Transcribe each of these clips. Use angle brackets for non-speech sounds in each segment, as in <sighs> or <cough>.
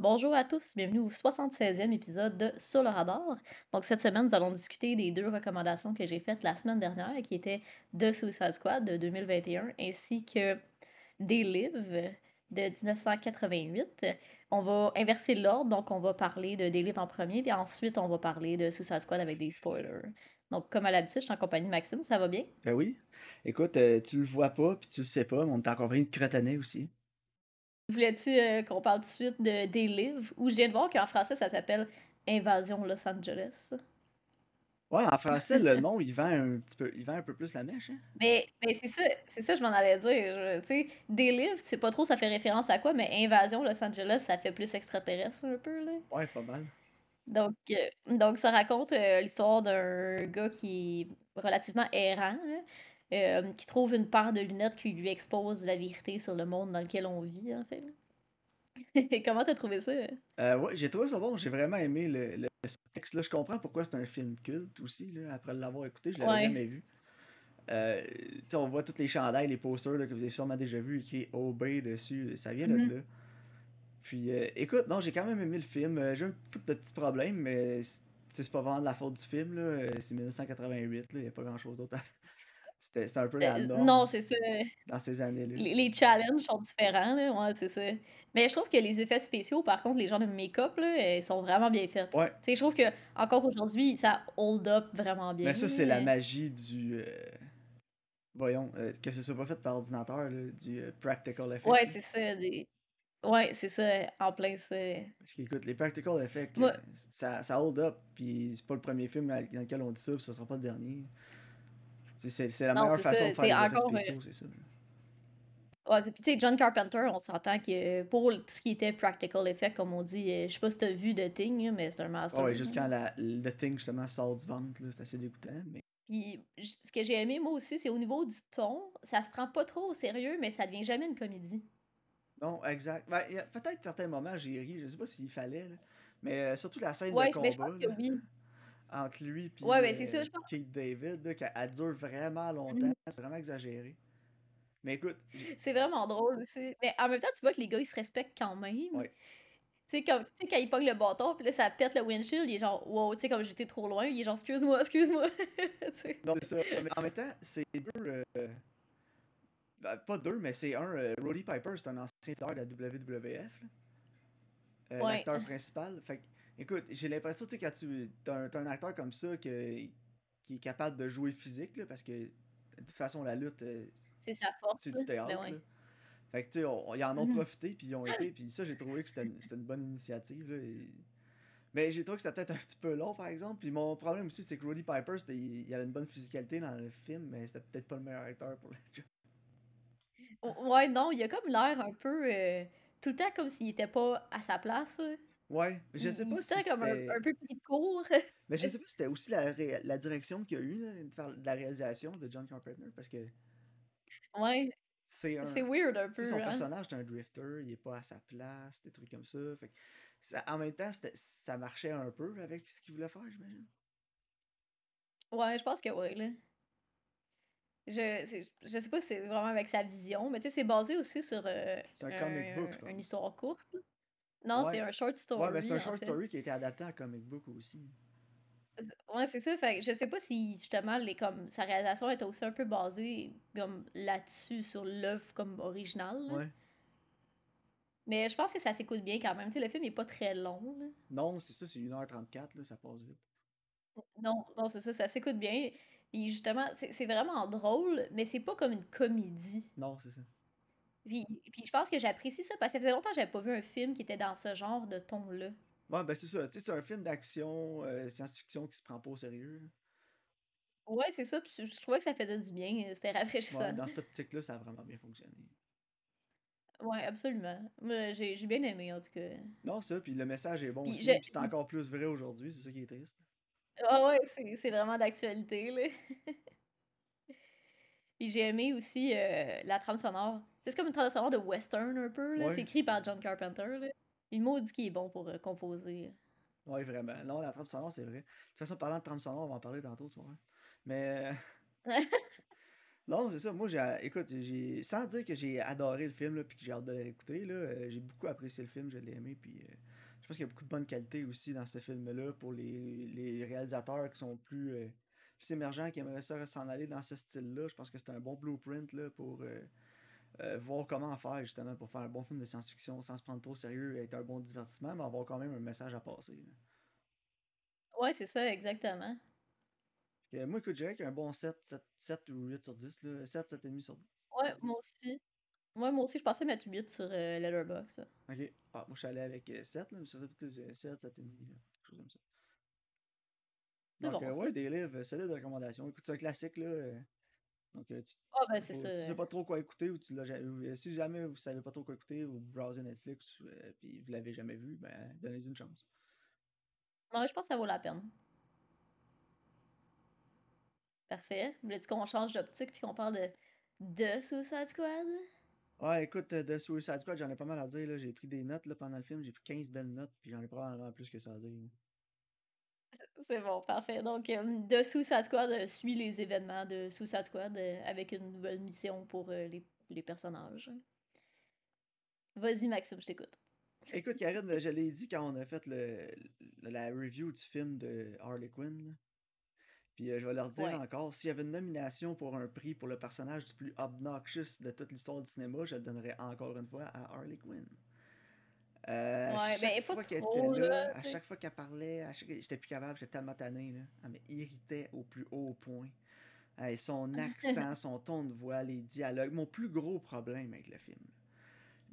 Bonjour à tous, bienvenue au 76e épisode de Sur le radar. Donc cette semaine, nous allons discuter des deux recommandations que j'ai faites la semaine dernière, qui étaient The Suicide Squad de 2021 ainsi que Des Live de 1988. On va inverser l'ordre, donc on va parler de Des Live en premier, puis ensuite on va parler de Suicide Squad avec des spoilers. Donc comme à l'habitude, je suis en compagnie de Maxime, ça va bien? Ben oui. Écoute, euh, tu le vois pas, puis tu le sais pas, mais on en compagnie de Cretanais aussi. Voulais-tu euh, qu'on parle tout de suite de, des livres? Ou je viens de voir qu'en français, ça s'appelle Invasion Los Angeles. Ouais, en français, le <laughs> nom, il vend un petit peu, il vend un peu plus la mèche. Hein? Mais, mais c'est ça, c'est ça, je m'en allais dire. Tu sais, des livres, c'est pas trop, ça fait référence à quoi, mais Invasion Los Angeles, ça fait plus extraterrestre un peu, là. Ouais, pas mal. Donc, euh, donc ça raconte euh, l'histoire d'un gars qui est relativement errant, là, euh, qui trouve une paire de lunettes qui lui expose la vérité sur le monde dans lequel on vit, en fait. <laughs> Comment t'as trouvé ça? Euh, ouais, j'ai trouvé ça bon. J'ai vraiment aimé le, le texte-là. Je comprends pourquoi c'est un film culte aussi, là, après l'avoir écouté. Je l'avais Ouais. jamais vu. Euh, on voit tous les chandails, les posters là, que vous avez sûrement déjà vu écrit Obey dessus. Ça vient de Mhm. là. Puis, euh, écoute, non, j'ai quand même aimé le film. Euh, J'ai un peu de petits problèmes, mais c'est pas vraiment de la faute du film. là. C'est 1988, il n'y a pas grand-chose d'autre à... C'était c'était un peu la Euh, norme non, c'est ça. dans ces années-là. Les, les challenges sont différents, là. Ouais, c'est ça. Mais je trouve que les effets spéciaux, par contre, les gens de make-up, là, ils sont vraiment bien faits. Ouais, je trouve que encore aujourd'hui, ça hold up vraiment bien. mais ça, c'est la là. magie du. euh, Voyons, euh, que ce soit pas fait par ordinateur, là, du euh, practical effect. Ouais, c'est ça. Des... Ouais, c'est ça, en plein ça. Parce qu'écoute, les practical effects, euh, ça, ça hold up, puis c'est pas le premier film dans dans lequel on dit ça, puis ça sera pas le dernier. C'est la non, meilleure façon ça. de faire des effets encore. euh, spéciaux, c'est ça. Ouais, puis tu sais, John Carpenter, on s'entend que pour tout ce qui était practical effect, comme on dit, euh, je sais pas si t'as vu The Thing, mais c'est un Ah master. ouais, là. juste quand la, le thing justement sort du ventre, c'est assez dégoûtant, mais Puis ce que j'ai aimé moi aussi, c'est au niveau du ton, ça se prend pas trop au sérieux, mais ça devient jamais une comédie. non, exact. Ben, peut-être certains moments j'ai ri, je sais pas s'il fallait, là, mais euh, surtout la scène Ouais, de mais je pense combat, que là, oui. Entre lui puis Ouais, ben ça, euh. Kate David, là, qu'elle dure vraiment longtemps, Mhm. c'est vraiment exagéré. Mais écoute, C'est vraiment drôle aussi. Mais en même temps, tu vois que les gars, ils se respectent quand même. ouais. Tu sais, comme, tu sais, quand il pogne le bâton, puis là, ça pète le windshield, il est genre, wow, tu sais, comme j'étais trop loin, il est genre, excuse-moi, excuse-moi. <laughs> Non, c'est ça. Mais en même temps, c'est deux. euh, ben, pas deux, mais c'est un. euh, Roddy Piper, c'est un ancien lutteur de la WWF. Ouais. L'acteur principal. Fait que, écoute, j'ai l'impression, tu sais, quand tu. T'as un, acteur comme ça que, qui est capable de jouer physique, là, parce que de toute façon, la lutte, euh, C'est sa force. c'est du théâtre. Ben ouais. là. Fait que, tu sais, ils en ont Mhm. profité, puis ils ont été, puis ça, j'ai trouvé que c'était une, c'était une bonne initiative. Là, et- Mais j'ai trouvé que c'était peut-être un petit peu long, par exemple. Puis mon problème aussi, c'est que Roddy Piper, il, il avait une bonne physicalité dans le film, mais c'était peut-être pas le meilleur acteur pour le <laughs> job. Ouais, non, il a comme l'air un peu. euh, tout le temps comme s'il était pas à sa place. Ouais, mais je sais pas est si comme un, c'était. un peu de court. Mais je <laughs> sais pas si c'était aussi la, ré- la direction qu'il y a eu là, de faire de la réalisation de John Carpenter, parce que Ouais, c'est c'est un. weird un peu, son hein. personnage, c'est un drifter, il est pas à sa place, des trucs comme ça. Fait que ça- en même temps, ça marchait un peu avec ce qu'il voulait faire, j'imagine. Ouais, je pense que ouais, là. Je, je sais pas si c'est vraiment avec sa vision, mais tu sais, c'est basé aussi sur euh, C'est un comic book, je une histoire courte. Non, c'est un short story. Ouais, mais c'est un en short fait. story qui a été adapté en comic book aussi. Ouais, c'est ça. Fait que je sais pas si justement les comme sa réalisation était aussi un peu basée comme là-dessus sur l'œuvre comme originale. là. Ouais. Mais je pense que ça s'écoute bien quand même. Tu sais, le film est pas très long. là. Non, c'est ça, c'est 1h34, là, ça passe vite. Non, non, c'est ça, ça s'écoute bien. Puis justement, c'est c'est vraiment drôle, mais c'est pas comme une comédie. Non, c'est ça. Puis, puis je pense que j'apprécie ça parce que ça faisait longtemps que j'avais pas vu un film qui était dans ce genre de ton-là. Ouais, ben c'est ça. Tu sais, c'est un film d'action, euh, science-fiction qui se prend pas au sérieux. Ouais, c'est ça. Puis je je trouvais que ça faisait du bien. euh, C'était Ouais, rafraîchissant. dans cette optique-là, ça a vraiment bien fonctionné. Ouais, absolument. Moi, j'ai bien aimé, en tout cas. Non, ça, puis le message est bon Puis aussi, puis c'est encore plus vrai aujourd'hui, c'est ça qui est triste. Ah ouais, c'est c'est vraiment d'actualité, là. <laughs> Puis j'ai aimé aussi euh, la trame sonore. C'est comme une trame sonore de western un peu, là. C'est Ouais, écrit par John Carpenter, là. Il m'a dit qu'il est bon pour euh, composer. ouais, vraiment. Non, la trame sonore, c'est vrai. De toute façon, parlant de trame sonore, on va en parler tantôt, tu vois. Mais, euh, <laughs> Non, c'est ça. Moi, j'ai, écoute, j'ai, sans dire que j'ai adoré le film, puis que j'ai hâte de le réécouter, là, euh, j'ai beaucoup apprécié le film, je l'ai aimé, puis euh, je pense qu'il y a beaucoup de bonnes qualités aussi dans ce film-là pour les, les réalisateurs qui sont plus, euh, plus émergents, qui aimeraient ça s'en aller dans ce style-là. Je pense que c'est un bon blueprint là, pour voir comment faire justement pour faire un bon film de science-fiction sans se prendre trop au sérieux et être un bon divertissement, mais avoir quand même un message à passer. là. Ouais, c'est ça, exactement. Euh, moi, écoute, a un bon 7, 7, 7 ou 8 sur 10. Là. 7, 7,5 sur 10. Ouais, sur 10. moi aussi. Ouais, moi aussi, je pensais mettre 8 sur euh, Letterboxd. Ok. Ah, moi, je suis allé avec euh, 7, là, mais peut-être euh, 7, 7,5. là, Quelque chose comme ça. C'est Donc, bon, euh, ouais, des livres, solide recommandation. Écoute, c'est un classique, là. Euh, donc, euh, tu, Ah, ben, c'est faut- ça. tu sais pas trop quoi écouter ou tu l'as vu. Si jamais vous savez pas trop quoi écouter ou browser Netflix euh, puis vous l'avez jamais vu, ben, donnez-y une chance. Ouais, je pense que ça vaut la peine. Parfait. Voulais-tu qu'on change d'optique puis qu'on parle de, de Suicide Squad? Ouais, écoute, euh, de Suicide Squad, j'en ai pas mal à dire. J'ai pris des notes là, pendant le film. J'ai pris 15 belles notes, puis j'en ai probablement plus que ça à dire. C'est bon, parfait. Donc, euh, The Suicide Squad euh, suit les événements de Suicide Squad euh, avec une nouvelle mission pour euh, les, les personnages. Vas-y, Maxime, je t'écoute. Écoute, Karine, je l'ai dit quand on a fait le, le- la review du film de Harley Quinn. Puis je vais leur dire Ouais. encore, s'il y avait une nomination pour un prix pour le personnage du plus obnoxious de toute l'histoire du cinéma, je le donnerais encore une fois à Harley Quinn. Euh, à Ouais, chaque ben, fois qu'elle était là, là, à chaque fois qu'elle parlait, à chaque- j'étais plus capable, j'étais tellement tanné. Là. Elle m'irritait au plus haut point. Son <laughs> accent, son ton de voix, les dialogues, mon plus gros problème avec le film. là.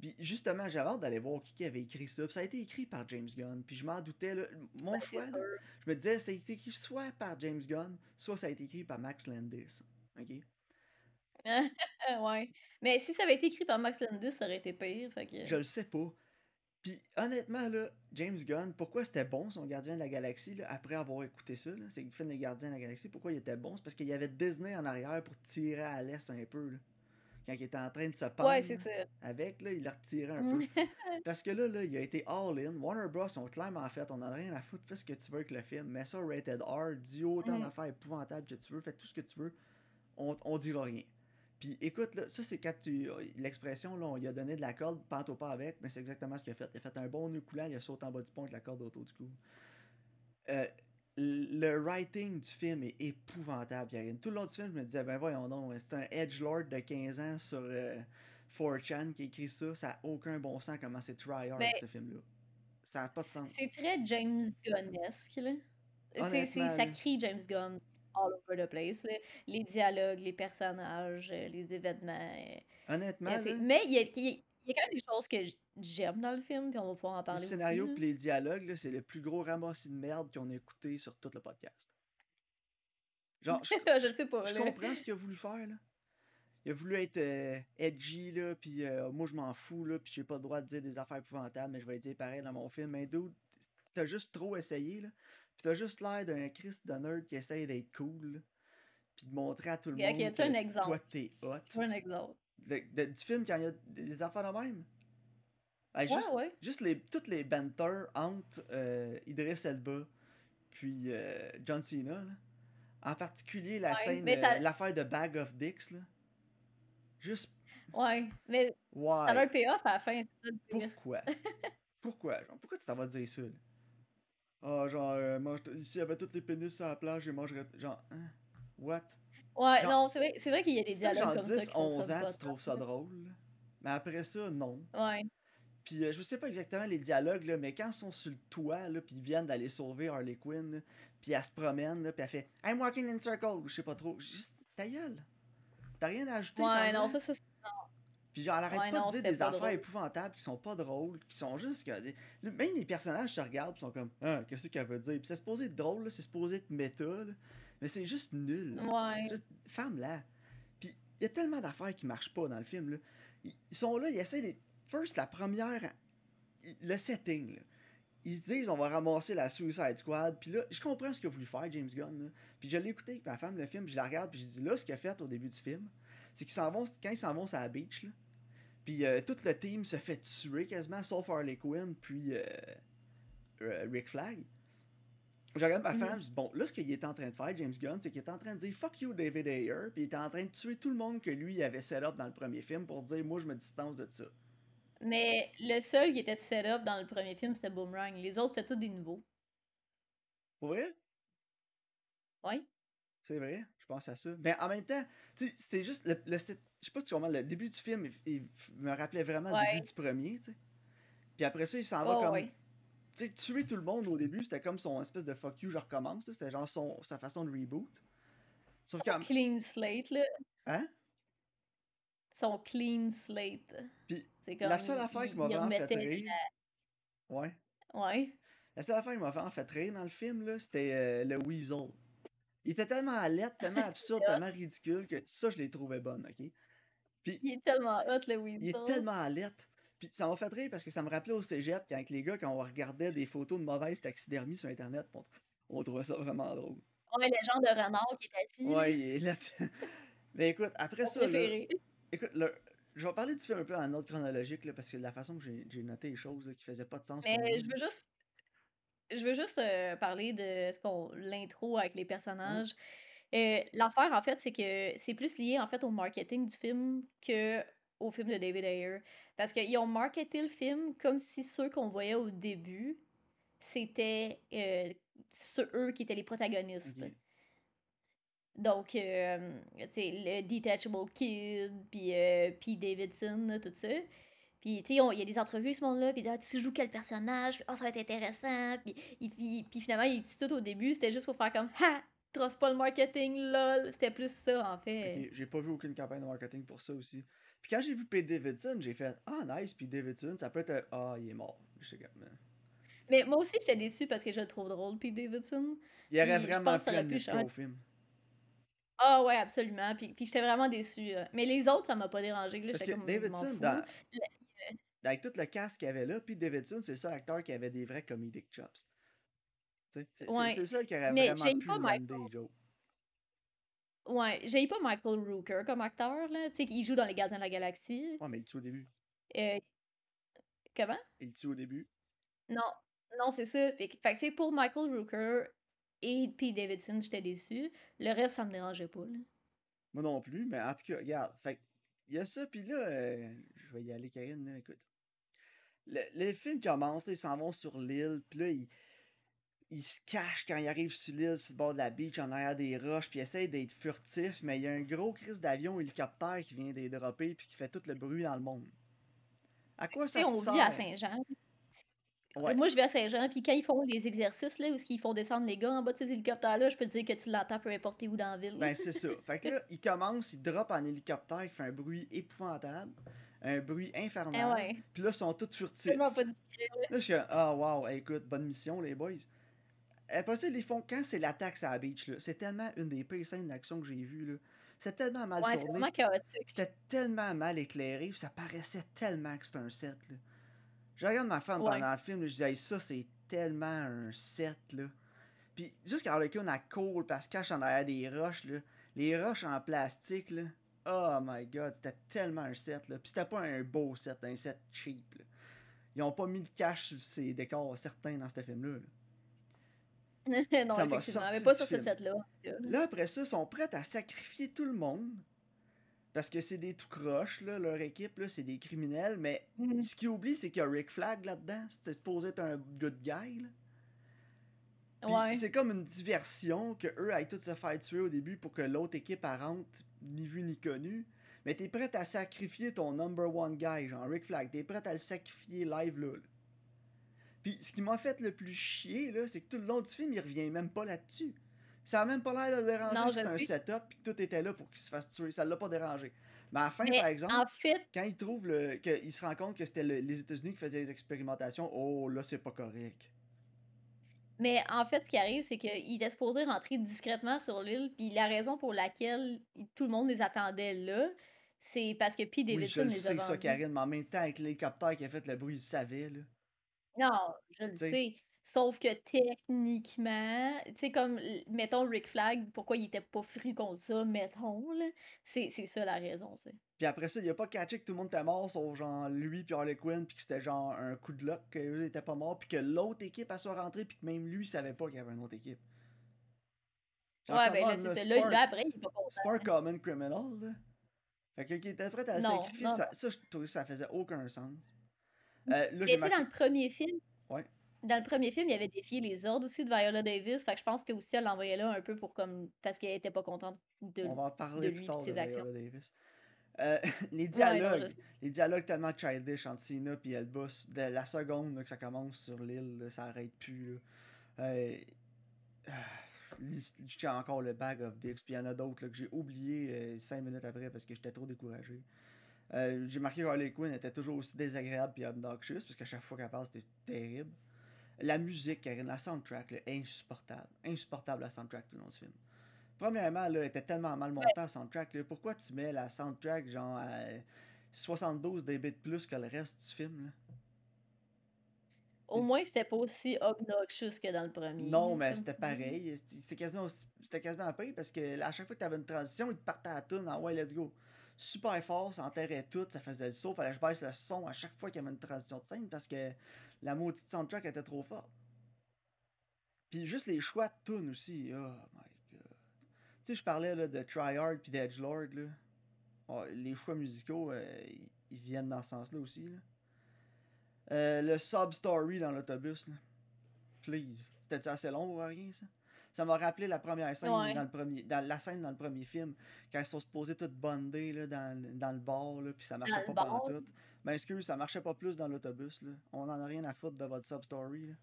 Puis justement, j'avais hâte d'aller voir qui qui avait écrit ça. Puis ça a été écrit par James Gunn. Puis je m'en doutais. Là. Mon Ben, choix, là, je me disais, ça a été écrit soit par James Gunn, soit ça a été écrit par Max Landis. OK? <laughs> ouais. Mais si ça avait été écrit par Max Landis, ça aurait été pire. Fait que... Je le sais pas. Puis honnêtement, là, James Gunn, pourquoi c'était bon son Gardien de la Galaxie, là, après avoir écouté ça, c'est le film des Gardiens de la Galaxie, pourquoi il était bon? C'est parce qu'il y avait Disney en arrière pour tirer à l'est un peu. Là. Quand il était en train de se pendre Ouais, là, avec, là, il l'a retiré un Mm. peu. <laughs> Parce que là, là, il a été all-in. Warner Bros. ont clairement fait, on en a rien à foutre, fais ce que tu veux avec le film, mets ça rated R, dis autant Mm. d'affaires épouvantables que tu veux, fais tout ce que tu veux, on, on dira rien. Puis écoute, là, ça c'est quand tu. L'expression, là, on lui a donné de la corde, pente au pas avec, mais c'est exactement ce qu'il a fait. Il a fait un bon nœud coulant, il a sauté en bas du pont avec la corde autour du cou. Euh, le writing du film est épouvantable, Karine. Tout le long du film, je me disais, ben voyons donc, c'est un edgelord de 15 ans sur euh, 4chan qui a écrit ça, ça n'a aucun bon sens comment c'est tryhard Ben, ce film-là. Ça n'a pas de sens. C'est très James Gunnesque, là. Honnêtement, ça crie James Gunn all over the place. là. Les dialogues, les personnages, euh, les événements. euh, Honnêtement, tu sais. là, Mais il y a, il y a- il y a quand même des choses que j- j'aime dans le film, puis on va pouvoir en le parler aussi. scénario là. et les dialogues, là, c'est le plus gros ramassis de merde qu'on a écouté sur tout le podcast. Genre, je, <laughs> je sais pas. je là. comprends ce qu'il a voulu faire, là. Il a voulu être euh, edgy, là, puis euh, moi je m'en fous, là, puis j'ai pas le droit de dire des affaires épouvantables, mais je vais les dire pareil dans mon film. Mais dude, t'as juste trop essayé, là. Puis t'as juste l'air d'un Christ de nerd qui essaye d'être cool, Puis de montrer à tout le monde un exemple. toi t'es hot. Un exemple. De- du film quand il y a des affaires de même? Ouais, juste, ouais. juste les, toutes les banter entre euh, Idris Elba puis euh, John Cena, là. En particulier la scène, ça- euh, l'affaire de Bag of Dicks, là. Juste, Ouais. Mais ça un payoff à la fin, ça. Pourquoi? <laughs> Pourquoi? Pourquoi tu t'en vas dire ça, là? Ah, genre, euh, mange s'il y avait tous les pénis sur la plage, je mangerais... Genre, hein? What? Ouais, Genre- non, c'est vrai, c'est vrai qu'il y a des dialogues genre comme ça 10, qui font 11 ça ans, de tu trouves ça drôle. Mais après ça, non. Ouais. Puis euh, je sais pas exactement les dialogues, là, mais quand ils sont sur le toit, là, puis ils viennent d'aller sauver Harley Quinn, là, puis elle se promène, là, puis elle fait I'm walking in circle, ou je sais pas trop. Juste, ta gueule. T'as rien à ajouter, Ouais, non, ça, ça, Puis genre, elle arrête Ouais, pas non, de dire des affaires drôle. épouvantables qui sont pas drôles, qui sont juste que. des- Même les personnages se regardent pis sont comme Ah, qu'est-ce qu'elle veut dire? Puis c'est supposé être drôle, là, c'est supposé être méta, là, mais c'est juste nul. là. Ouais. Juste, femme-là. Puis il y a tellement d'affaires qui marchent pas dans le film. Là. Ils, sont là, ils essaient les. First, la première. Le setting, là. Ils se disent, on va ramasser la Suicide Squad. Puis là, je comprends ce qu'il a voulu faire, James Gunn. là. Puis je l'ai écouté avec ma femme, le film, puis je la regarde, puis je dis, là, ce qu'il a fait au début du film, c'est qu'ils s'en vont, quand ils s'en vont sur la beach, là, puis euh, tout le team se fait tuer quasiment, sauf Harley Quinn, puis euh, euh, Rick Flag. je regarde ma femme, je dis, bon, là, ce qu'il était en train de faire, James Gunn, c'est qu'il était en train de dire fuck you, David Ayer, puis il était en train de tuer tout le monde que lui avait set up dans le premier film pour dire, moi, je me distance de ça. Mais le seul qui était set up dans le premier film, c'était Boomerang. Les autres, c'était tous des nouveaux. Pour vrai? Ouais. C'est vrai, je pense à ça. Mais en même temps, c'est juste le, le- je sais pas si tu comprends, le début du film, il, me rappelait vraiment le début du premier, tu sais. Puis après ça, il s'en va Oh, comme, ouais. tu sais, tuer tout le monde au début, c'était comme son espèce de fuck you, je recommence, c'était genre son, sa façon de reboot. Sauf Son clean slate, là. hein? Son clean slate. Puis comme. la seule affaire qui m'a vraiment fait rire, ouais, Ouais. la seule affaire qui m'a vraiment fait rire dans le film, là, c'était euh, le Weasel. Il était tellement alerte, <laughs> tellement absurde, tellement ridicule que ça, je l'ai trouvé bonne, ok? Puis Il est tellement hot, le Weasel. Il est tellement alerte. Puis ça m'a fait rire parce que ça me rappelait au cégep quand avec les gars, quand on regardait des photos de mauvaise taxidermie sur Internet, on, on trouvait ça vraiment drôle. Ouais, le genre de renard qui est assis. Ouais, il est là. <laughs> Mais écoute, après ça, là, écoute, le- je vais parler du film un peu en ordre chronologique là, parce que la façon que j'ai noté les choses là, qui faisaient pas de sens. Mais je veux juste. Je veux juste euh, parler de ce qu'on l'intro avec les personnages. Euh, L'affaire, en fait, c'est que c'est plus lié en fait au marketing du film que au film de David Ayer. Parce qu'ils ont marketé le film comme si ceux qu'on voyait au début, c'était euh, ceux, eux qui étaient les protagonistes. Donc, euh, tu sais, le Detachable Kid, puis euh, Davidson, tout ça. Puis, tu sais, il y a des entrevues, ce monde-là, puis ah, tu joues quel personnage, ah, ça va être intéressant. Puis, il- puis, puis finalement, il dit tout au début, c'était juste pour faire comme, ha, trosse pas le marketing, lol. C'était plus ça, en fait. J'ai pas vu aucune campagne de marketing pour ça aussi. Puis quand j'ai vu Pete Davidson, j'ai fait Ah, nice, Pete Davidson, ça peut être. un- Ah, il est mort. Comme, euh, Mais moi aussi, j'étais déçue parce que je le trouve drôle, Pete Davidson. Il aurait Puis, vraiment ça aurait quoi changer. au film. Ah ouais, absolument. Puis, puis j'étais vraiment déçue. euh. Mais les autres, ça m'a pas dérangé. Là, Parce que comme, Davidson, dans, avec tout le cast qu'il y avait là, Pete Davidson, c'est ça l'acteur qui avait des vrais comedic chops. C'est c'est- Ouais. c'est ça qui aurait Mais vraiment pu pas Michael. Joe. Ouais, j'ai pas Michael Rooker comme acteur, là. Tu sais, qu'il joue dans Les Gardiens de la Galaxie. Ouais, mais il tue au début. Euh, Comment? Il tue au début. Non, non, c'est ça. Fait, que- sais, pour Michael Rooker et Pete Davidson, j'étais déçue. Le reste, ça me dérangeait pas, là. Moi non plus, mais en tout cas, regarde. Fait que, il y a ça, puis là, euh, je vais y aller, Karine, là, écoute. Le, le film commence, là, ils s'en vont sur l'île, puis là, ils, ils se cachent quand ils arrivent sur l'île, sur le bord de la beach, en arrière des roches, puis ils essayent d'être furtifs, mais il y a un gros crise d'avion hélicoptère qui vient les dropper, puis qui fait tout le bruit dans le monde. À quoi ça te on sert? vit à Saint-Jean. Ouais. Moi, je vais à Saint-Jean, puis quand ils font les exercices, là, où ils font descendre les gars en bas de ces hélicoptères-là, je peux te dire que tu l'entends peu importe où dans la ville. Ben, c'est ça. Fait que là, <laughs> il commence, il drop en hélicoptère qui fait un bruit épouvantable, un bruit infernal. Ouais. Puis là, ils sont tous furtifs. Pas. Là, je suis ah, wow, hey, écoute, bonne mission, les boys. Après ça, ils les font quand c'est l'attaque sur la beach, là. C'est tellement une des pires scènes d'action que j'ai vues, là. C'est tellement mal Ouais, tourné. C'était tellement mal éclairé, ça paraissait tellement que c'était un set, là. Je regarde ma femme Ouais. pendant le film, là, je dis, hey, ça, c'est tellement un set, là. Puis, juste quand Harlequin a cool, parce qu'elle cache en arrière des roches, là. Les roches en plastique, là. Oh my god, c'était tellement un set, là. Puis c'était pas un beau set, un set cheap, là. Ils ont pas mis de cash sur ces décors certains dans ce film-là. là. <laughs> non, Ça effectivement. Mais pas sur ce set-là. Là, après ça, ils sont prêts à sacrifier tout le monde. Parce que c'est des tout croches, là, leur équipe, là, c'est des criminels. Mais Mhm. ce qu'ils oublient, c'est qu'il y a Rick Flag là-dedans. C'est supposé être un good guy. Là. Ouais. C'est comme une diversion que eux aillent tous se faire tuer au début pour que l'autre équipe rentre ni vu ni connu. Mais t'es prêt à sacrifier ton number one guy, genre Rick Flag. T'es prêt à le sacrifier live là. Puis ce qui m'a fait le plus chier, là, c'est que tout le long du film, il revient même pas là-dessus. Ça a même pas l'air de le déranger Non, que c'était un setup puis que tout était là pour qu'il se fasse tuer. Ça l'a pas dérangé. Mais à la fin, Mais par exemple, en fait, quand il trouve le. qu'il se rend compte que c'était le- les États-Unis qui faisaient les expérimentations, oh là, c'est pas correct. Mais en fait, ce qui arrive, c'est qu'il était supposé rentrer discrètement sur l'île, puis la raison pour laquelle tout le monde les attendait là, c'est parce que Pete Oui, Davidson je le les a sais, ça, vendus. Karine, mais en même temps, avec l'hélicoptère qui a fait le bruit, il savait, là. Non, je le sais. Sauf que techniquement, tu sais, comme, mettons, Rick Flag, pourquoi il était pas fru contre ça, mettons, là. C'est ça la raison, sais. Puis après ça, il a pas catché que tout le monde était mort, sauf genre lui puis Harley Quinn, puis que c'était genre un coup de luck, qu'eux étaient pas morts, puis que l'autre équipe a soit rentrée, puis que même lui savait pas qu'il y avait une autre équipe. ouais, ben là, c'est ça. Là, là, après, il est pas content. C'est pas un common criminal, là. Fait que qui était prêt à sacrifier, ça, ça, je trouvais que ça faisait aucun sens. Euh, là, dans le premier film, ouais. Dans le premier film, il y avait défié les ordres aussi de Viola Davis. Fait que je pense que aussi elle l'envoyait là un peu pour comme. parce qu'elle était pas contente de, On va en parler de lui plus de ses actions. Davis. Euh, <laughs> les dialogues, les dialogues tellement childish entre Cena et Elba, de la seconde que ça commence sur l'île, ça arrête plus. Euh, <sighs> je tiens encore le Bag of Dicks, puis il y en a d'autres que j'ai oublié 5 euh, minutes après parce que j'étais trop découragé. j'ai marqué que Harley Quinn était toujours aussi désagréable et obnoxious parce qu'à chaque fois qu'elle parle, c'était terrible. La musique, la soundtrack, là, insupportable. Insupportable la soundtrack tout le long du film. Premièrement, là, elle était tellement mal montée la soundtrack. Pourquoi tu mets la soundtrack genre à 72 dB de plus que le reste du film? Là? Au moins, c'était pas aussi obnoxious que dans le premier. Non, mais c'était pareil. C'était quasiment, c'était quasiment pire parce que à chaque fois que tu avais une transition, il te partait à la tune en ouais, let's go. Super fort, ça enterrait tout, ça faisait le saut. Fallait que je baisse le son à chaque fois qu'il y avait une transition de scène parce que la maudite soundtrack était trop forte. Puis juste les choix de tunes aussi. Oh my god. Tu sais, je parlais là, de Tryhard puis d'Edgelord. Là. Oh, les choix musicaux, euh, ils viennent dans ce sens-là aussi. Euh, le sub-story dans l'autobus. Please. C'était-tu assez long ou rien, ça? Ça m'a rappelé la première scène dans le premier. Dans la scène dans le premier film. Quand ils sont supposés toutes bondées là, dans, dans le bar, là, puis ça marchait pas pendant tout. Ben excuse, ça marchait pas plus dans l'autobus. Là. On en a rien à foutre de votre sub-story.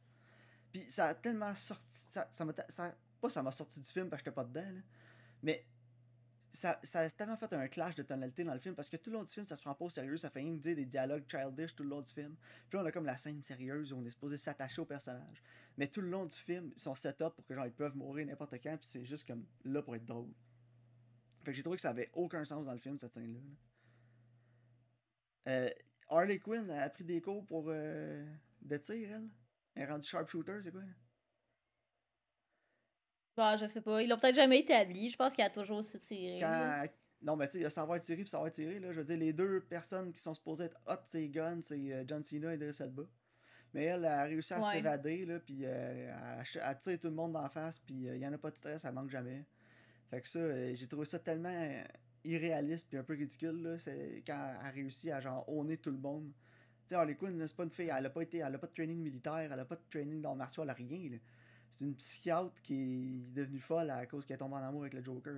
Puis ça a tellement sorti. Ça, ça, ça, pas ça m'a sorti du film parce que j'étais pas dedans. Là, mais ça, a tellement fait un clash de tonalité dans le film parce que tout le long du film, ça se prend pas au sérieux, ça fait rien dire des dialogues childish tout le long du film. Puis là, on a comme la scène sérieuse où on est supposé s'attacher au personnage. Mais tout le long du film, ils sont set up pour que genre ils peuvent mourir n'importe quand, puis c'est juste comme là pour être drôle. Fait que j'ai trouvé que ça avait aucun sens dans le film, cette scène-là. Euh, Harley Quinn a pris des cours pour euh, de tir, elle. Elle est rendue sharpshooter, c'est quoi? Là? Bah, je sais pas. Ils l'ont peut-être jamais établi. Je pense qu'il a toujours su tirer. Non, mais tu sais, il y a savoir tirer puis savoir tirer. Là. Je veux dire, les deux personnes qui sont supposées être hot, c'est guns, c'est euh, John Cena et Idris Elba. Mais elle a réussi à s'évader, là, puis euh, elle, tire tout le monde en face, puis euh, il y en a pas de stress, elle manque jamais. Fait que ça, j'ai trouvé ça tellement irréaliste puis un peu ridicule, là, c'est quand elle a réussi à genre honner tout le monde. Tu sais, Harley Quinn, c'est pas une fille, elle a pas été, elle a pas de training militaire, elle a pas de training dans le martial, elle a rien, là c'est une psychiatre qui est devenue folle à cause qu'elle tombe en amour avec le Joker.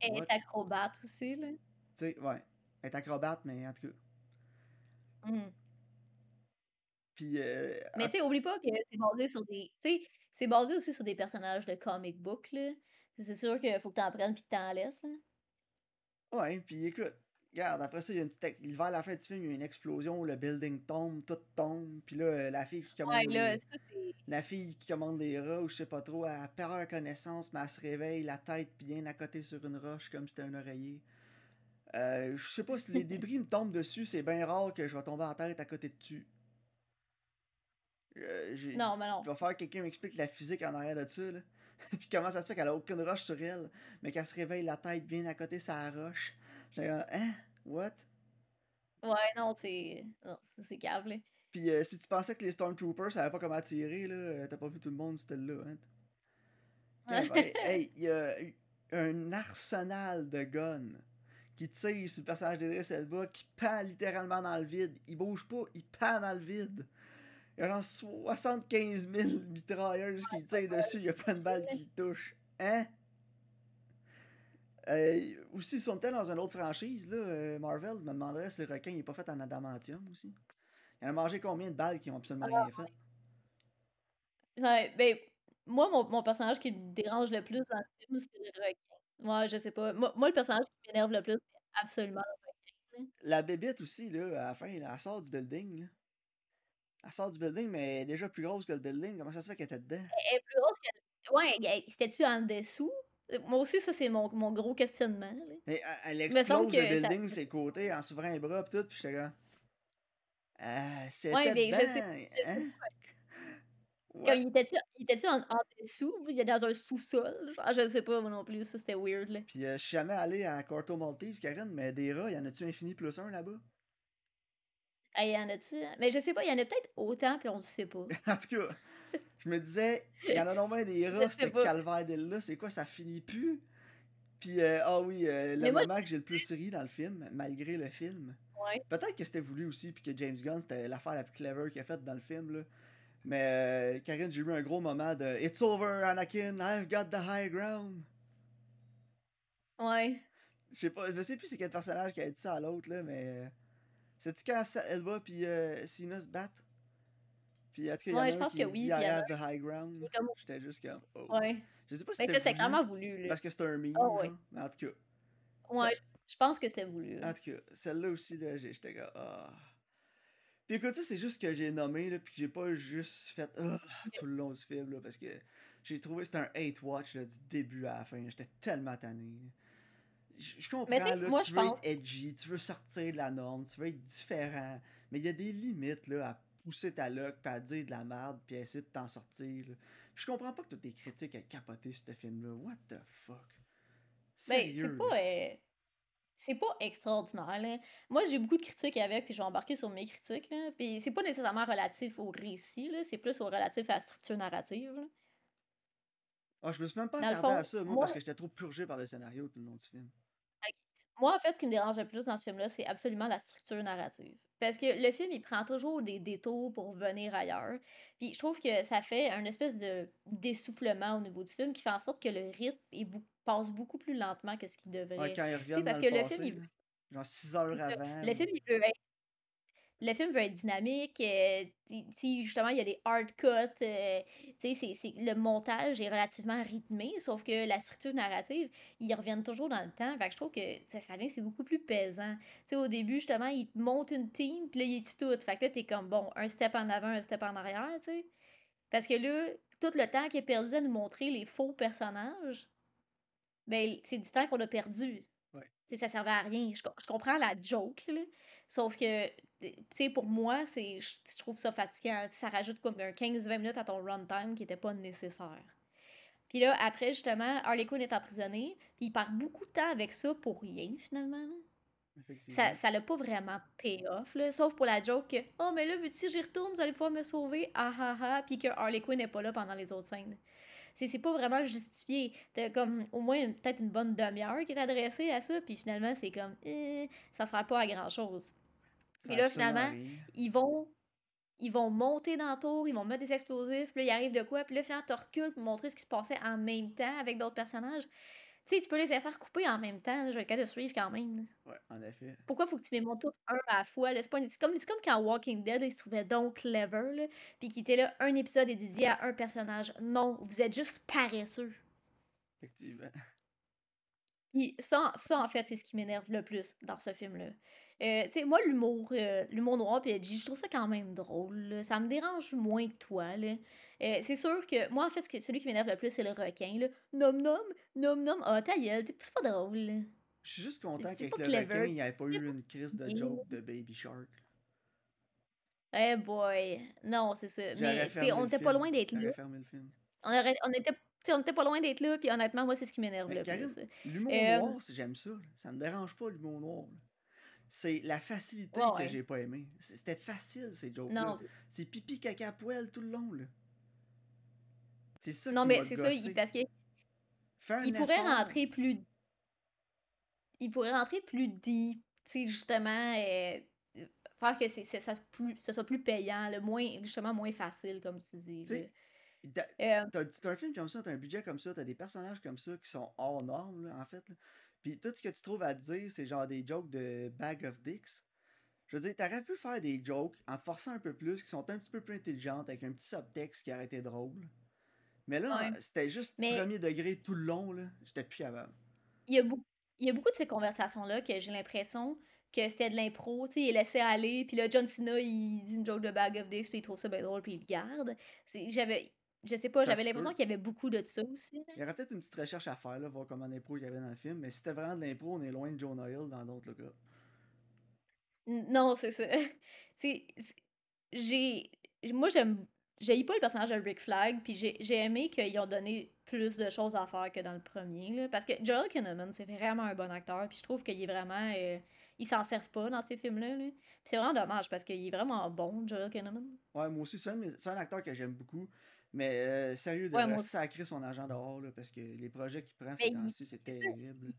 Elle est acrobate aussi, là. Tu sais, ouais. Elle est acrobate, mais en tout cas. Mmh. Puis. Euh, mais tu sais, oublie pas que c'est basé sur des. Tu sais, c'est basé aussi sur des personnages de comic book, là. C'est sûr qu'il faut que t'en prennes puis que t'en laisses, là. Ouais, puis écoute, Regarde, après ça, il y a une petite. Vers la fin du film, il y a une explosion, le building tombe, tout tombe. Puis là, la fille qui commande. les... la fille qui commande les rats, ou je sais pas trop, elle perd connaissance, mais elle se réveille, la tête bien à côté sur une roche, comme si c'était un oreiller. Euh, je sais pas si les <laughs> débris me tombent dessus, c'est bien rare que je vais tomber en tête à côté de dessus. Euh, non, mais non. Il va falloir que quelqu'un m'explique la physique en arrière de ça, là. <laughs> Puis comment ça se fait qu'elle a aucune roche sur elle, mais qu'elle se réveille la tête bien à côté sa roche. J'ai hein? What? Ouais, non, c'est. C'est cave, là. Puis euh, si tu pensais que les Stormtroopers savaient pas comment tirer, là, euh, t'as pas vu tout le monde, c'était là, hein? hey, <laughs> il y a un arsenal de guns qui tire sur le personnage d'Idris Elba, qui pend littéralement dans le vide. Il bouge pas, il pend dans le vide. Il y a 75 000 mitrailleuses qui tirent dessus, il y a pas de balle qui touche. Hein? Euh, aussi, ils sont peut-être dans une autre franchise, là, euh, Marvel. Je me demanderais si le requin n'est pas fait en adamantium aussi. Il a mangé combien de balles qui ont absolument rien fait? Ouais, ben, moi, mon, mon, personnage qui me dérange le plus dans le film, c'est le requin. Moi, je sais pas. Moi, moi le personnage qui m'énerve le plus, c'est absolument le requin. La bébête aussi, là, à la fin, elle sort du building. Là. Elle sort du building, mais elle est déjà plus grosse que le building. Comment ça se fait qu'elle était dedans? Elle est plus grosse que. Ouais, c'était-tu en dessous? Euh, moi aussi, ça, c'est mon, mon gros questionnement. Là. Mais elle explose le building, ses côtés, en s'ouvrant les bras, pis tout, pis j'étais là. Ah, c'était ouais, mais dedans, je sais, hein? Ouais. il était-tu il était-tu en en dessous? Il est dans un sous-sol? Genre, je sais pas moi non plus, ça c'était weird, là. Puis euh, je suis jamais allé à Corto Maltese, Karen, mais des rats, y en a-tu infini plus un là-bas? Hey, y en a-tu? Hein? Mais je sais pas, il y en a peut-être autant, puis on le sait pas. <laughs> en tout cas, je me disais, il y en a normalement des <laughs> rats, c'était calvaire d'elle-là, c'est quoi, ça finit plus? Puis, euh, ah oui, euh, le Mais moi- moment que j'ai le plus ri dans le film, malgré le film, Ouais. peut-être que c'était voulu aussi, puis que James Gunn, c'était l'affaire la plus clever qu'il a faite dans le film, là. Mais, euh, Karine, j'ai eu un gros moment de It's over, Anakin, I've got the high ground. Ouais. Je sais pas, je sais plus c'est quel personnage qui a dit ça à l'autre, là, mais. euh, C'est-tu quand Sa- Elba puis euh, Cena se battent? Puis, en tout cas, Ouais, je pense qui que dit oui, I have the high ground. Comme- J'étais juste comme. Oh. Ouais. Je sais pas si Mais c'était c'était voulu, clairement voulu, là. Parce que c'est un meme, Ah ouais. mais en tout cas. Ouais, je je pense que c'était voulu. là. En tout cas, celle-là aussi, là, j'étais comme. Ah. Puis écoute, ça, c'est juste que j'ai nommé, là, puis que j'ai pas juste fait ah tout le long du film, là, parce que j'ai trouvé que c'était un hate watch, là, du début à la fin. J'étais tellement tanné. Je comprends, Mais là, moi, tu veux pense- être edgy, tu veux sortir de la norme, tu veux être différent, mais il y a des limites, là, à pousser ta loque, puis à dire de la merde, puis à essayer de t'en sortir, là. Puis je comprends pas que toutes tes critiques aient capoté ce film-là. What the fuck? Ben, c'est pas. euh, c'est pas extraordinaire, là. Moi, j'ai beaucoup de critiques avec, puis je vais embarquer sur mes critiques, là. Puis c'est pas nécessairement relatif au récit. C'est plus au relatif à la structure narrative, là. Ah, je me suis même pas Dans attardé fond, à ça, moi, moi- parce que j'étais trop purgé par le scénario tout le long du film. Moi, en fait, ce qui me dérange le plus dans ce film-là, c'est absolument la structure narrative. Parce que le film, il prend toujours des détours pour venir ailleurs. Puis je trouve que ça fait un espèce de d'essoufflement au niveau du film qui fait en sorte que le rythme passe beaucoup plus lentement que ce qu'il devrait. Ouais, quand ils reviennent parce dans que le le passé, film, il- genre 6 heures avant. Le film, il veut être... Le film veut être dynamique, euh, justement, il y a des hard cuts, euh, le montage est relativement rythmé, sauf que la structure narrative, ils reviennent toujours dans le temps, fait que je trouve que ça, ça vient, c'est beaucoup plus pesant. Au début, justement, ils te montent une team, puis là, ils tuent tout, fait que là, t'es comme, bon, un step en avant, un step en arrière. Parce que là, tout le temps qu'il est perdu à nous montrer les faux personnages, ben, c'est du temps qu'on a perdu. Ouais. Ça servait à rien. Je, je comprends la joke, là. Sauf que, tu sais, pour moi, c'est, je, trouve ça fatigant. Ça rajoute comme un 15-20 minutes à ton runtime qui était pas nécessaire. Puis là, après, justement, Harley Quinn est emprisonnée, puis il perd beaucoup de temps avec ça pour rien, finalement. Ça ça l'a pas vraiment pay-off, là, sauf pour la joke que « Oh, mais là, vu-tu, j'y retourne, vous allez pouvoir me sauver, ah ah ah », puis que Harley Quinn n'est pas là pendant les autres scènes. C'est pas vraiment justifié. T'as comme au moins peut-être une bonne demi-heure qui est adressée à ça, puis finalement, c'est comme eh, ça sert pas à grand-chose. Puis là, finalement, rien. ils vont ils vont monter dans la tour, ils vont mettre des explosifs, puis là, il arrive de quoi, puis là, finalement, tu recules pour montrer ce qui se passait en même temps avec d'autres personnages. Tu sais, tu peux les faire couper en même temps, je vais capable de suivre quand même. Ouais, en effet. Pourquoi faut que tu les montes toutes un à la fois? C'est une- c'est comme, comme quand Walking Dead, là, ils se trouvaient donc clever, là, puis qu'il était là, un épisode est dédié à un personnage. Non, vous êtes juste paresseux. Effectivement. Puis ça, ça, en fait, c'est ce qui m'énerve le plus dans ce film-là. Euh, tu sais, moi, l'humour euh, l'humour noir puis je trouve ça quand même drôle. là. Ça me dérange moins que toi, là. Euh, c'est sûr que, moi, en fait, celui qui m'énerve le plus, c'est le requin, là. Nom nom, nom nom, ah, ta gueule, c'est pas drôle, là. Je suis juste content qu'avec le clever, requin, il n'y ait pas eu une crise de joke de Baby Shark. Eh boy, non, c'est ça. Mais, on le était pas loin d'être là. J'aurais fermé le film. On, aurait, on, était, on était pas loin d'être là, puis honnêtement, moi, c'est ce qui m'énerve le plus. l'humour Euh, noir, j'aime ça. là. Ça me dérange pas, l'humour noir. là. C'est la facilité que ouais. j'ai pas aimé. C'était facile, ces jokes C'est pipi, caca, poêle tout le long, là. C'est ça non qui mais m'a c'est ça, il- parce que Fais un il pourrait effort. rentrer plus il pourrait rentrer plus deep tu sais justement euh, faire que c'est ça, plus, ce soit plus payant le moins justement moins facile comme tu dis t'as- Euh, T'as t'as un film comme ça, t'as un budget comme ça, t'as des personnages comme ça qui sont hors normes, là, en fait. là. Puis tout ce que tu trouves à dire, c'est genre des jokes de bag of dicks. Je veux dire, t'aurais pu faire des jokes en forçant un peu plus, qui sont un petit peu plus intelligentes, avec un petit subtexte qui aurait été drôle. Mais là, Ouais. c'était juste Mais- premier degré tout le long, là. J'étais plus capable. il y a beaucoup il y a beaucoup de ces conversations là que j'ai l'impression que c'était de l'impro, tu sais, il laissait aller, puis là, John Cena, il dit une joke de Bag of Dicks, puis il trouve ça bien drôle, puis il le garde. J'avais, je sais pas, j'avais l'impression qu'il y avait beaucoup de ça aussi. là. Il y aurait peut-être une petite recherche à faire, là, voir comment d'impro il y avait dans le film. Mais si c'était vraiment de l'impro, on est loin de Jonah Hill dans d'autres cas. Non, c'est ça. <laughs> J'ai, moi j'aime, j'ai pas le personnage de Rick Flag, puis j'ai aimé qu'ils ont donné plus de choses à faire que dans le premier, là, parce que Joel Kinnaman, c'est vraiment un bon acteur, puis je trouve qu'il est vraiment... Euh, il s'en servent pas dans ces films-là, là. c'est vraiment dommage, parce qu'il est vraiment bon, Joel Kinnaman. Ouais, moi aussi, c'est un, un, acteur que j'aime beaucoup, mais euh, sérieux, de ouais, sacrer son argent dehors, là, parce que les projets qu'il prend ces temps-ci, c'est terrible.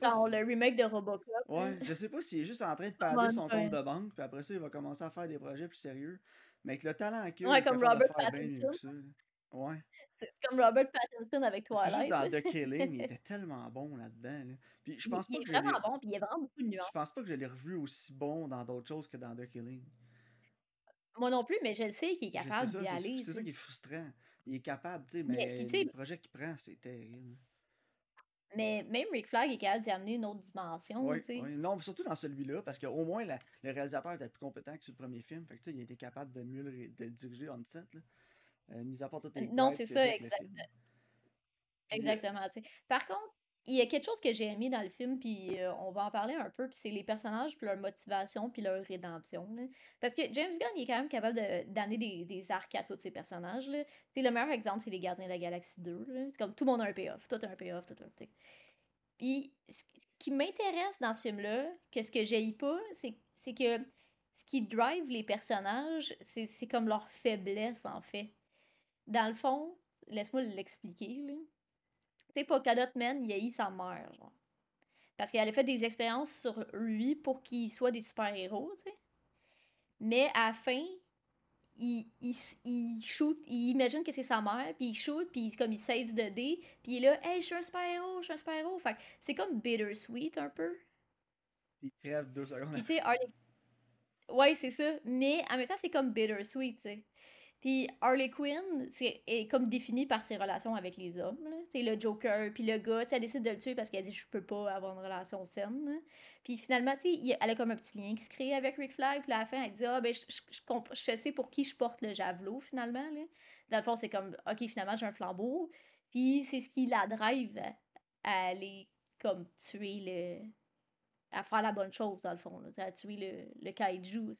Pas Genre le remake de Robocop. Ouais, je sais pas s'il est juste en train de perdre son compte de banque, puis après ça, il va commencer à faire des projets plus sérieux. Mais avec le talent qu'il a, ouais, comme Robert Pattinson. Ouais. <laughs> C'est comme Robert Pattinson avec Twilight. Juste dans The Killing, il <laughs> était tellement bon là-dedans. Là. Puis je pense il, pas il est vraiment bon, puis il y a vraiment beaucoup de nuances. Je pense pas que je l'ai revu aussi bon dans d'autres choses que dans The Killing. Moi non plus, mais je le sais qu'il est capable d'y aller. C'est ça qui est frustrant. Il est capable, tu sais, mais, mais les projets qu'il prend, c'est terrible. Mais même Rick Flag est capable d'y amener une autre dimension. Oui, oui. Non, surtout dans celui-là, parce qu'au moins le réalisateur était plus compétent que sur le premier film. Fait que, il été capable de mieux le, de le diriger on set. Là. Euh, mis à part toutes les Non, c'est ça, exactement. Exactement. Par contre, il y a quelque chose que j'ai aimé dans le film, puis euh, on va en parler un peu, puis c'est les personnages, puis leur motivation, puis leur rédemption. Parce que James Gunn, il est quand même capable d'amener des, des arcs à tous ces personnages. Là. le meilleur exemple, c'est les Gardiens de la Galaxie 2. C'est comme tout le monde a un payoff, tout a un payoff, tout a un Puis ce qui m'intéresse dans ce film-là, que ce que j'ai pas, c'est que ce qui drive les personnages, c'est comme leur faiblesse, en fait. Dans le fond, laisse-moi l'expliquer, là sais, Polkadot Man, il a eu sa mère, genre. Parce qu'elle a fait des expériences sur lui pour qu'il soit des super-héros, tu sais. Mais à la fin, il, il, il shoot, il imagine que c'est sa mère, puis il shoot, puis comme il saves de dé, puis il est là, hey, je suis un super-héros, je suis un super-héros. Fait c'est comme bittersweet un peu. Il crève deux secondes. Puis tu sais, Ouais, c'est ça. Mais en même temps, c'est comme bittersweet, tu sais. Puis Harley Quinn c'est, est comme définie par ses relations avec les hommes. C'est le Joker, puis le gars, elle décide de le tuer parce qu'elle dit je peux pas avoir une relation saine. Puis finalement, elle a comme un petit lien qui se crée avec Rick Flag. Puis à la fin, elle dit ah ben je, sais pour qui je porte le javelot finalement. Là. Dans le fond, c'est comme ok finalement j'ai un flambeau. Puis c'est ce qui la drive à aller comme tuer le à faire la bonne chose dans le fond, à tuer le, le kaiju.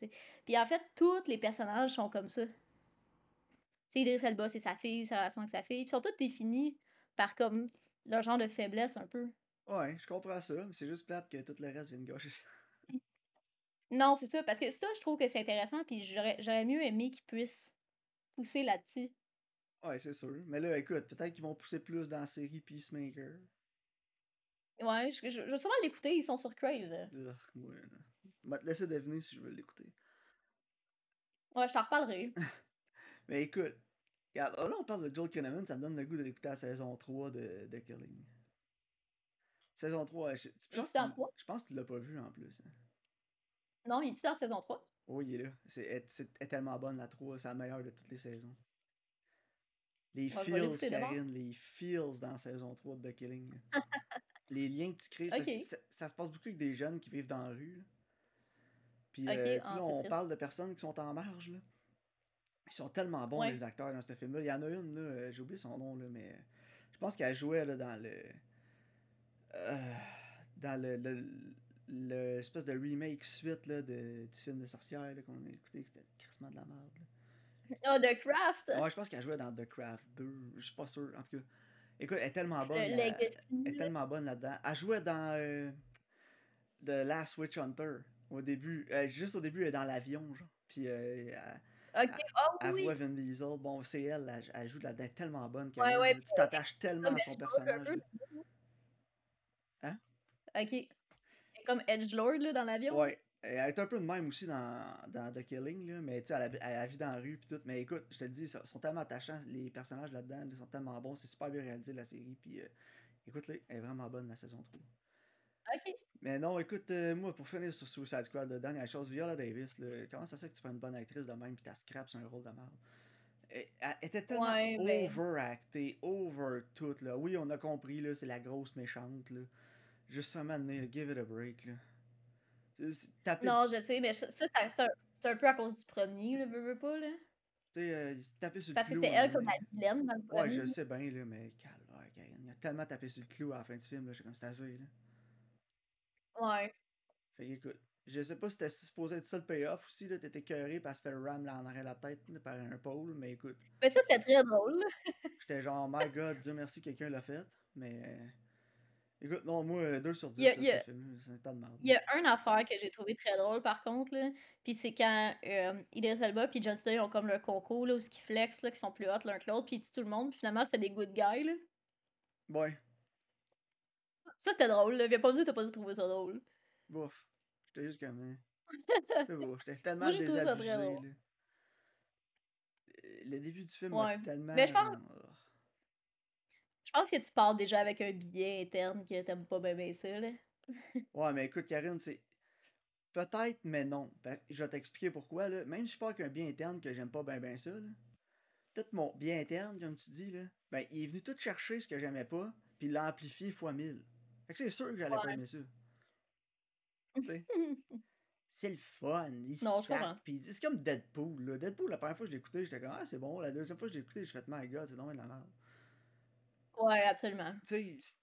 Puis en fait, tous les personnages sont comme ça c'est Idriss Elba, c'est sa fille, sa relation avec sa fille. Puis ils sont tous définis par comme leur genre de faiblesse un peu. Ouais, je comprends ça, mais c'est juste plate que tout le reste vienne gaucher ça. <laughs> Non, c'est ça, parce que ça, je trouve que c'est intéressant, puis j'aurais mieux aimé qu'ils puissent pousser là-dessus. Ouais, c'est sûr. Mais là, écoute, peut-être qu'ils vont pousser plus dans la série Peacemaker. Ouais, je, je, vais sûrement l'écouter, ils sont sur Crave. ouais, Je vais te laisser deviner si je veux l'écouter. Ouais, je t'en reparlerai. <laughs> Mais écoute, regarde, oh, là on parle de Joel Kinnaman, ça me donne le goût de réécouter la saison 3 de, de Killing. Saison 3, je, je, pense, je pense que tu l'as pas vu en plus. Hein. Non, il est dans saison 3? Oui, il est là. C'est est, tellement bonne la 3, c'est la meilleure de toutes les saisons. Les feels, Karine, les feels dans saison 3 de The Killing. <laughs> les liens que tu crées, ça, se passe beaucoup avec des jeunes qui vivent dans la rue. Puis, euh, ah, là, on parle de personnes qui sont en marge. Là. Ils sont tellement bons, les acteurs, dans ce film-là. Il y en a une, là, euh, j'ai oublié son nom, là, mais euh, je pense qu'elle jouait là, dans le. Euh, dans le, le, espèce de remake suite là, de, du film de sorcière qu'on a écouté, c'était crissement de la merde. Oh, The Craft! Ouais, je pense qu'elle jouait dans The Craft 2. Je suis pas sûr. En tout cas, écoute, elle est tellement bonne. elle est tellement bonne là-dedans. Elle jouait dans The Last Witch Hunter au début. juste au début, elle est dans l'avion, genre. Puis elle, Ok, oh, elle, voit Vin Diesel. Bon, c'est elle, elle, joue là-dedans tellement bonne que tu t'attaches tellement à son personnage. Hein? Ok. Comme Edgelord là, dans l'avion. Ouais. Elle est un peu de même aussi dans, dans The Killing, là, mais tu sais, elle, elle, vit dans la rue puis tout. Mais écoute, je te dis, ils sont tellement attachants, les personnages là-dedans, ils sont tellement bons, c'est super bien réalisé la série. Puis euh, écoute, là, elle est vraiment bonne la saison 3. Ok. Mais non, écoute, euh, moi, pour finir sur Suicide Squad, la dernière chose, Viola Davis, comment ça se fait que tu prends une bonne actrice de même puis t'as scrap sur un rôle de merde? Elle, était tellement ben overactée, over tout, là. Oui, on a compris, là, c'est la grosse méchante, là. Juste seulement, give it a break, là. Non, je sais, mais ça, c'est un, peu à cause du premier, là, veux, veux pas, là. Tu sais, euh, taper sur le Parce clou. Parce que c'était elle comme la vilaine dans le premier. Ouais, je sais bien, là, mais calme. Il a tellement tapé sur le clou à la fin du film, là, j'ai comme c'est assez, là. Ouais. Fait écoute. Je sais pas si c'était supposé être ça le payoff aussi, là. T'étais cœuré parce que le ram là, en arrière la tête là, par un pôle, mais écoute. Mais ça, c'était très drôle. <laughs> J'étais genre, my god, Dieu merci, quelqu'un l'a fait. Mais. euh, Écoute, non, moi, 2 sur 10, Il y a- ça, il y a- ce film c'est un tas de merde. Il y a une affaire que j'ai trouvé très drôle par contre, là. Puis c'est quand euh, Idris Elba puis John Cena ils ont comme leur concours, là, où ils flexent, là, qui sont plus hot l'un que l'autre, puis ils tuent tout le monde, puis finalement c'était des good guys, là. Ouais, Ça c'était drôle, là. Viens pas me dire que t'as pas trouvé ça drôle. bouf. J'étais juste comme. hein. <laughs> C'est beau, J'étais tellement Moi, trouvé ça très désabusé, drôle. Le début du film Ouais. tellement. Mais je pense- oh. Je pense que tu pars déjà avec un billet interne que t'aimes pas bien bien ça, là. <laughs> Ouais, mais écoute, Karine, c'est. Peut-être, mais non. Ben, je vais t'expliquer pourquoi. Là. Même si je pars avec un bien interne que j'aime pas ben ben ça, là. Peut-être mon bien interne, comme tu dis, là. Ben, il est venu tout chercher ce que j'aimais pas, puis il l'a amplifié fois 1000. Fait que c'est sûr que j'allais pas Ouais. aimer ça. <laughs> Tu sais. C'est le fun, il Non, c'est comme Deadpool, là. Deadpool, la première fois que je l'ai écouté, j'étais comme, ah, c'est bon. La deuxième fois que je écouté, j'ai fait, my god, c'est vraiment de la merde. ouais, absolument. tu sais,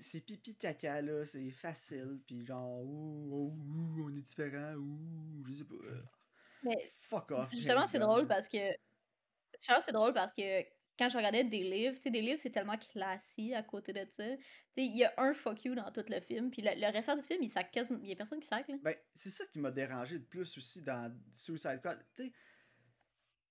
c'est- pipi caca, là, c'est facile, puis genre, ouh, ouh, ouh, on est différent, ouh, je sais pas. Mais Fuck off. Justement, c'est drôle parce que. Justement, c'est drôle parce que quand je regardais des livres, tu sais, des livres, c'est tellement classique à côté de ça. Tu sais, il y a un fuck you dans tout le film, puis le, le restant du film, il sac. Il y a personne qui sac, là. Ben, c'est ça qui m'a dérangé le plus aussi dans Suicide Squad. Tu sais,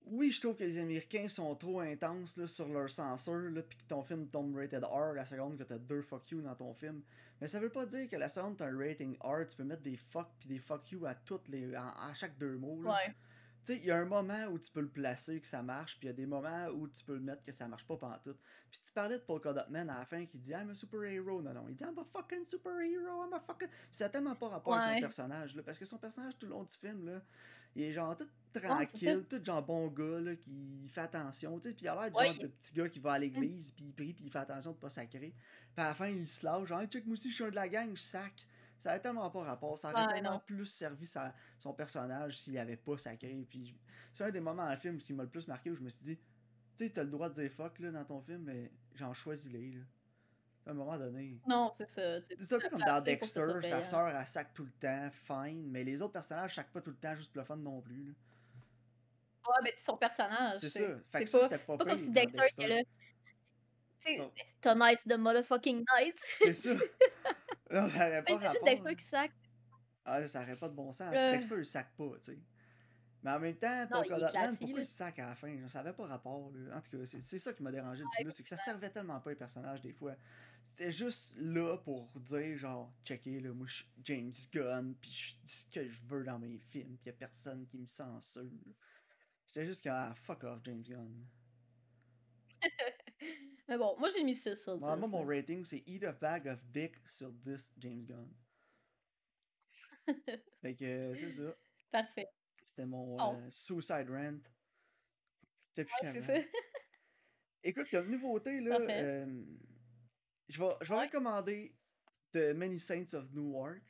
oui, je trouve que les Américains sont trop intenses là, sur leur censure, là, puis que ton film tombe rated R la seconde que t'as deux fuck you dans ton film. Mais ça veut pas dire que la seconde t'as un rating R, tu peux mettre des fuck puis des fuck you à toutes les. à, à chaque deux mots. Là. Ouais. Tu sais, il y a un moment où tu peux le placer que ça marche, puis il y a des moments où tu peux le mettre que ça marche pas pantoute. Puis tu parlais de Polka Dot Man à la fin qui dit I'm a superhero. Non, non, il dit I'm a fucking superhero, I'm a fucking. Puis ça a tellement pas rapport avec Ouais. son personnage, là, parce que son personnage tout le long du film, là, il est genre tout c'est tranquille, tout genre bon gars, là, qui fait attention, tu sais, puis il a l'air du Ouais, genre de petit gars qui va à l'église, puis il prie, puis il fait attention de pas sacrer. Puis à la fin, il se lâche, genre, hey, check, moi aussi, je suis un de la gang, je sac. Ça a tellement pas rapport. Ça aurait Ouais, tellement non. plus servi sa- son personnage s'il avait pas sacré. Puis c'est un des moments dans le film qui m'a le plus marqué où je me suis dit, tu sais, t'as le droit de dire fuck là, dans ton film, mais j'en choisis-les. Là. À un moment donné. Non, c'est ça. C'est un peu comme dans Dexter, sa sœur elle sac tout le temps, fine, mais les autres personnages sacent pas tout le temps juste pour le fun non plus. là. Ouais, mais c'est son personnage. C'est ça. Fait que ça, pas, c'était pas c'est pas comme si Dexter était là. Tonight's the motherfucking night. C'est ça. <laughs> non, ça aurait pas rapport. Dexter là. qui sac. Ah, ça aurait pas de bon sens. Euh. Dexter, il sac pas, tu sais. Mais en même temps, Non, Polka Dot Man, pourquoi il sac à la fin? Ça avait pas rapport, là. En tout cas, c'est ça qui m'a dérangé le plus, c'est que ça servait tellement pas les personnages, des fois. C'était juste là pour dire, genre, checker, là, moi, je suis James Gunn, pis je dis ce que je veux dans mes films, pis y a personne qui me censure. J'étais juste comme, ah, fuck off, James Gunn. <laughs> Mais bon, moi j'ai mis 6 sur 10. Moi, moi, mon rating, c'est Eat a Bag of Dick sur 10 James Gunn. <laughs> fait que, euh, c'est ça. Parfait. C'était mon Oh. euh, Suicide Rant. Plus Ouais, c'est ça. <laughs> Écoute, comme nouveauté, là, euh, je vais, je vais Ouais. recommander The Many Saints of Newark.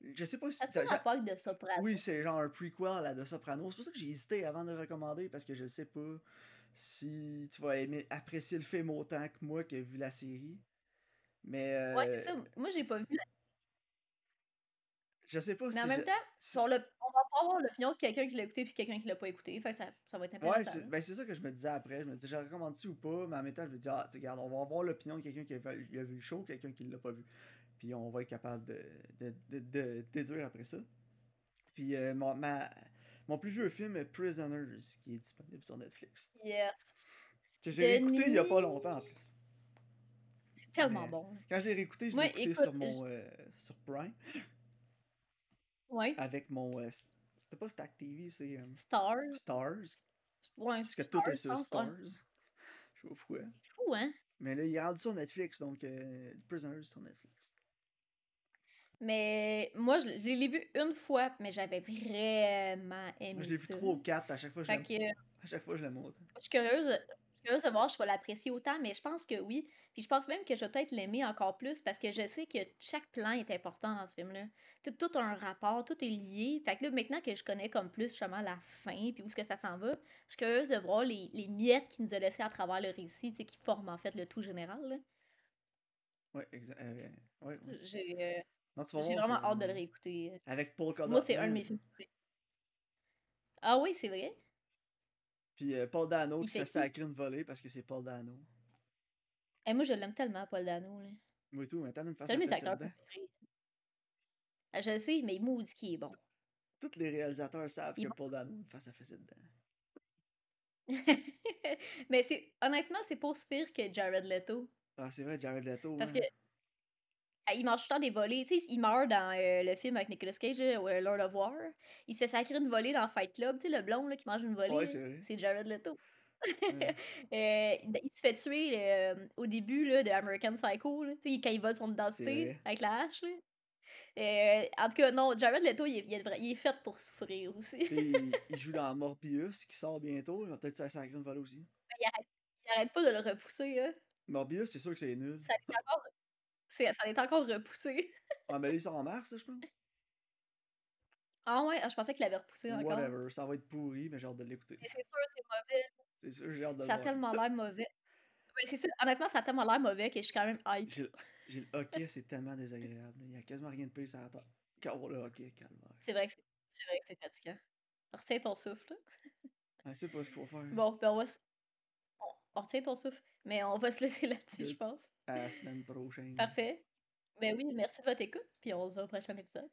Je sais pas si... T'as- un de Soprano? oui, c'est genre un prequel à The Sopranos. C'est pour ça que j'ai hésité avant de le recommander, parce que je sais pas si tu vas aimer, apprécier le film autant que moi qui ai vu la série. Mais euh, Ouais, c'est ça. Moi j'ai pas vu. la- je sais pas Mais si... en même je- temps, on, va pas avoir l'opinion de quelqu'un qui l'a écouté puis quelqu'un qui l'a pas écouté. Fait que ça, ça va être Ouais, intéressant. c'est là. ben, c'est ça que je me disais après. Je me disais, je recommande-tu ou pas, mais en même temps, je me dis, ah, tu regarde, on va avoir l'opinion de quelqu'un qui a, vu- il a vu le show, quelqu'un qui l'a pas vu. Puis on va être capable de, de, de, de déduire après ça. Puis euh, ma- mon plus vieux film est Prisoners, qui est disponible sur Netflix. Yes. Que j'ai réécouté il y a pas longtemps en plus. C'est tellement Mais- bon. Quand je l'ai réécouté, je l'ai écouté écoute, sur mon euh, sur Prime Ouais. avec mon. euh, C'était pas Stack TV, c'est euh, Stars. Stars. Ouais. Parce que tout est sur Stars. ouais. Je sais pas pourquoi. Fou, hein? Mais là, il est rendu sur Netflix, donc euh, Prisoners sur Netflix. Mais moi, je, je l'ai vu une fois, mais j'avais vraiment aimé Moi, je l'ai vu. 3 ou 4, à chaque fois, je que, à chaque fois, je l'aime autant. je suis curieuse, je suis curieuse de voir si je vais l'apprécier autant, mais je pense que oui. Puis je pense même que je vais peut-être l'aimer encore plus parce que je sais que chaque plan est important dans ce film-là. Tout, tout a un rapport, tout est lié. Fait que là, maintenant que je connais comme plus justement la fin puis où est-ce que ça s'en va, je suis curieuse de voir les, les miettes qu'il nous a laissées à travers le récit, qui forment en fait le tout général. là. Ouais, exact. euh, ouais, ouais. J'ai euh, Non, tu vas J'ai vraiment hâte de le réécouter. Avec Paul Moi, c'est un de Connor. mes films. Ah oui, c'est vrai? Puis euh, Paul Dano qui se sacrer une volée parce que c'est Paul Dano. Eh, moi, je l'aime tellement, Paul Dano. là. Moi et tout, mais t'as une un de préférés. Ah, je le sais, mais il maudit qui est bon. Tous les réalisateurs savent Il que Paul Dano une face à face dedans. <laughs> mais c'est honnêtement, c'est pas aussi pire que Jared Leto. Ah, c'est vrai, Jared Leto. Parce hein. que il mange tout le temps des volées. Tu sais, il meurt dans euh, le film avec Nicolas Cage, euh, Lord of War. Il se fait sacrer une volée dans Fight Club. Tu sais, le blond là, qui mange une volée. Ouais, c'est Jared Leto. <laughs> Euh, il se fait tuer au début là, de American Psycho, là, quand il vole son C'est identité avec la hache. Là. En tout cas, non, Jared Leto, il est, il est vra- il est fait pour souffrir aussi. Il, <laughs> il joue dans Morbius qui sort bientôt. Il va peut-être se faire sacrer une volée aussi. il, arrête, il arrête pas de le repousser. Hein. Morbius, c'est sûr que c'est nul. Ça ça l'est encore repoussé. <laughs> Ah, mais là, il sort en mars, là, je pense. Ah ouais, ah, je pensais qu'il l'avait repoussé Ou encore. Whatever. Ça va être pourri, mais j'ai hâte de l'écouter. Mais c'est sûr, c'est mauvais. C'est sûr, j'ai hâte de Ça a tellement l'air mauvais. Ouais, c'est ça. Honnêtement, ça a tellement l'air mauvais que je suis quand même hype. J'ai le- hockey, c'est tellement désagréable. Il y a quasiment rien de plus à attendre. Quand le hockey, calme. C'est vrai que c'est c'est vrai que c'est fatigant. Retiens ton souffle. Ah, c'est pas ce qu'il faut faire. Bon, ben on va on retient ton souffle. Mais on va se laisser là-dessus, je pense. À la semaine prochaine. Parfait. Ben oui, merci de votre écoute, puis on se voit au prochain épisode.